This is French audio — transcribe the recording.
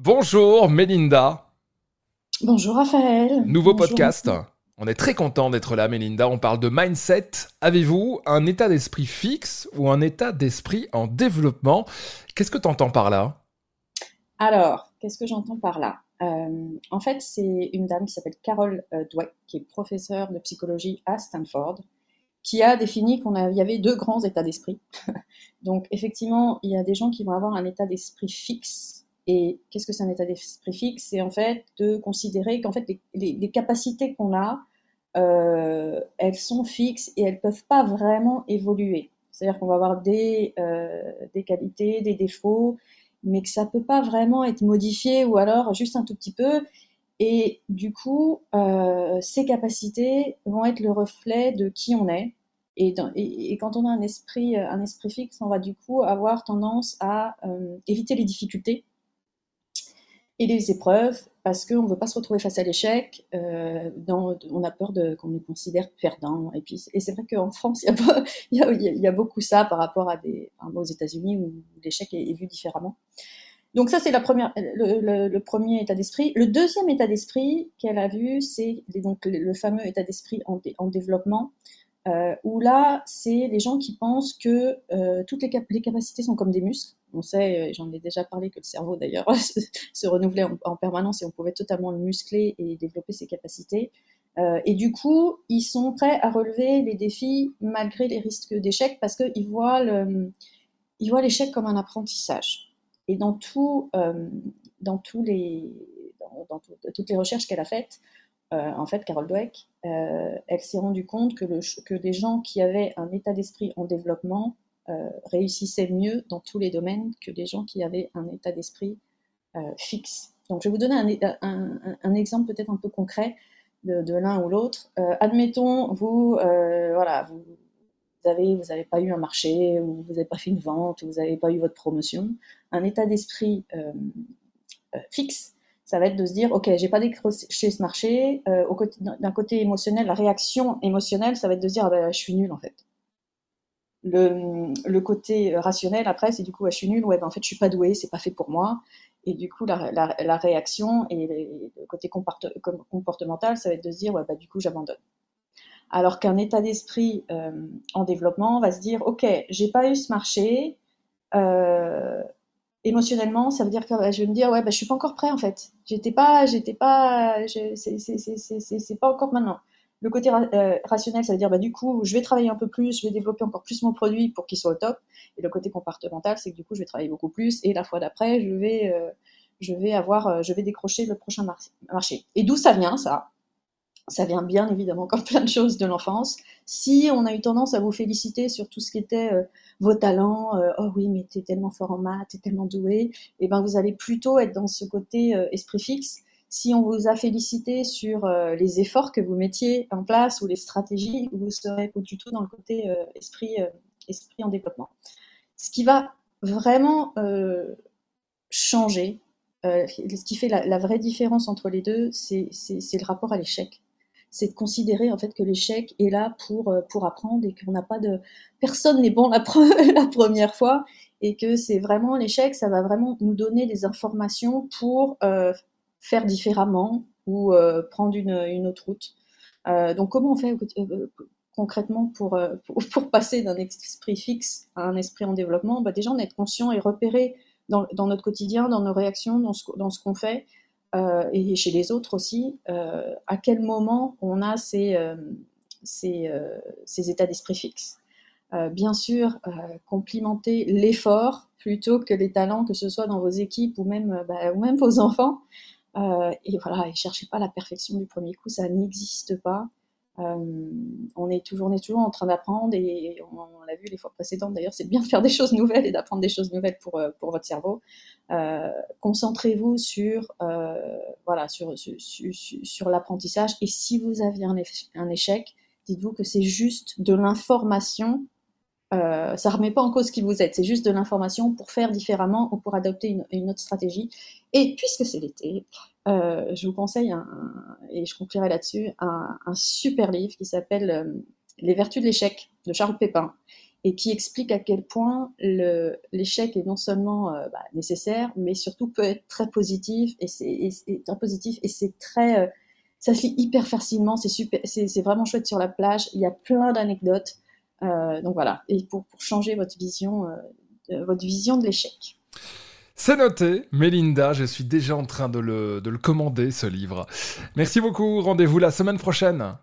Bonjour Mélinda. Bonjour Raphaël. Nouveau podcast. On est très content d'être là Mélinda. On parle de mindset. Avez-vous un état d'esprit fixe ou un état d'esprit en développement? Qu'est-ce que tu entends par là? Alors, qu'est-ce que j'entends par là? Euh, En fait, c'est une dame qui s'appelle Carol euh, Dweck, qui est professeure de psychologie à Stanford, qui a défini qu'il y avait deux grands états d'esprit. Donc, effectivement, il y a des gens qui vont avoir un état d'esprit fixe et qu'est-ce que c'est un état d'esprit fixe? C'est en fait de considérer qu'en fait les, capacités qu'on a, euh, elles sont fixes et elles peuvent pas vraiment évoluer. C'est-à-dire qu'on va avoir des, euh, des qualités, des défauts, mais que ça peut pas vraiment être modifié ou alors juste un tout petit peu. Et du coup, euh, ces capacités vont être le reflet de qui on est. Et, et, quand on a un esprit, un esprit fixe, on va du coup avoir tendance à éviter les difficultés et les épreuves parce qu'on ne veut pas se retrouver face à l'échec. Euh, on a peur qu'on nous considère perdants. Et, c'est vrai qu'en France, il y, a beaucoup ça par rapport aux États-Unis où l'échec est, vu différemment. Donc ça, c'est le, premier état d'esprit. Le deuxième état d'esprit qu'elle a vu, c'est le, fameux état d'esprit en, développement, euh, où là, c'est les gens qui pensent que euh, toutes les, capacités sont comme des muscles. On sait, j'en ai déjà parlé, que le cerveau d'ailleurs se, renouvelait en, permanence et on pouvait totalement le muscler et développer ses capacités. Euh, et du coup, ils sont prêts à relever les défis malgré les risques d'échec parce qu'ils voient l'échec comme un apprentissage. Et dans, euh, toutes les recherches qu'elle a faites, euh, en fait, Carol Dweck, elle s'est rendue compte que, le, des gens qui avaient un état d'esprit en développement euh, réussissaient mieux dans tous les domaines que les gens qui avaient un état d'esprit euh, fixe. Donc je vais vous donner un, exemple peut-être un peu concret de, l'un ou l'autre. Euh, admettons, vous, voilà, vous, avez, vous n'avez pas eu un marché, ou vous n'avez pas fait une vente, ou vous n'avez pas eu votre promotion. Un état d'esprit fixe, ça va être de se dire, ok, j'ai pas décroché ce marché. D'un côté émotionnel, la réaction émotionnelle, ça va être de se dire, ah ben, je suis nul en fait le, côté rationnel après, c'est du coup, je suis nulle, ouais, ben, en fait, je suis pas douée, c'est pas fait pour moi. Et du coup, la, réaction et le côté comportemental, ça va être de se dire, ouais, bah, du coup, j'abandonne. Alors qu'un état d'esprit euh, en développement va se dire, ok, j'ai pas eu ce marché. Euh, émotionnellement, ça veut dire que je vais me dire, ouais, bah, je suis pas encore prêt en fait. J'étais pas, j'étais pas, c'est pas encore maintenant. Le côté euh, rationnel, ça veut dire bah, du coup, je vais travailler un peu plus, je vais développer encore plus mon produit pour qu'il soit au top. Et le côté comportemental, c'est que du coup, je vais travailler beaucoup plus et la fois d'après, je vais, euh, je vais avoir, euh, je vais décrocher le prochain marché. Et d'où ça vient ça? Ça vient bien évidemment comme plein de choses de l'enfance. Si on a eu tendance à vous féliciter sur tout ce qui était vos talents, oh oui, mais t'es tellement fort en maths, t'es tellement doué, et eh ben vous allez plutôt être dans ce côté esprit fixe si on vous a félicité sur euh, les efforts que vous mettiez en place ou les stratégies, vous serez tout dans le côté euh, esprit, euh, esprit en développement. Ce qui va vraiment changer, ce qui fait la, vraie différence entre les deux, c'est le rapport à l'échec. C'est de considérer en fait que l'échec est là pour, pour apprendre et qu'on n'a pas de personne n'est bon la, première fois et que c'est vraiment l'échec, ça va vraiment nous donner des informations pour faire différemment ou euh, prendre une, une, autre route. Euh, donc comment on fait euh, concrètement pour, pour, passer d'un esprit fixe à un esprit en développement? Bah Déjà, en être conscient et repérer dans, dans, notre quotidien, dans nos réactions, dans ce, dans ce qu'on fait, euh, et chez les autres aussi, euh, à quel moment on a ces, euh, ces, ces états d'esprit fixes? bien sûr, complimenter l'effort plutôt que les talents, que ce soit dans vos équipes ou même, bah, ou même vos enfants. Euh, et voilà, et cherchez pas la perfection du premier coup, ça n'existe pas. Euh, on, est toujours, toujours en train d'apprendre et on, l'a vu les fois précédentes d'ailleurs, c'est bien de faire des choses nouvelles et d'apprendre des choses nouvelles pour, euh, votre cerveau. Concentrez-vous sur, voilà, sur, l'apprentissage et si vous aviez un, échec, dites-vous que c'est juste de l'information euh, ça remet pas en cause qui vous êtes, c'est juste de l'information pour faire différemment ou pour adopter une, autre stratégie. Et puisque c'est l'été, euh, je vous conseille, et je conclurai là-dessus, un, super livre qui s'appelle euh, Les vertus de l'échec de Charles Pépin. et qui explique à quel point l'échec est non seulement euh, bah, nécessaire, mais surtout peut être très positif et c'est très ça se lit hyper facilement, c'est vraiment chouette sur la plage. Il y a plein d'anecdotes, donc voilà. Et pour, pour changer votre vision, votre vision de l'échec. C'est noté, Mélinda, je suis déjà en train de le, de le commander, ce livre. Merci beaucoup, rendez-vous la semaine prochaine.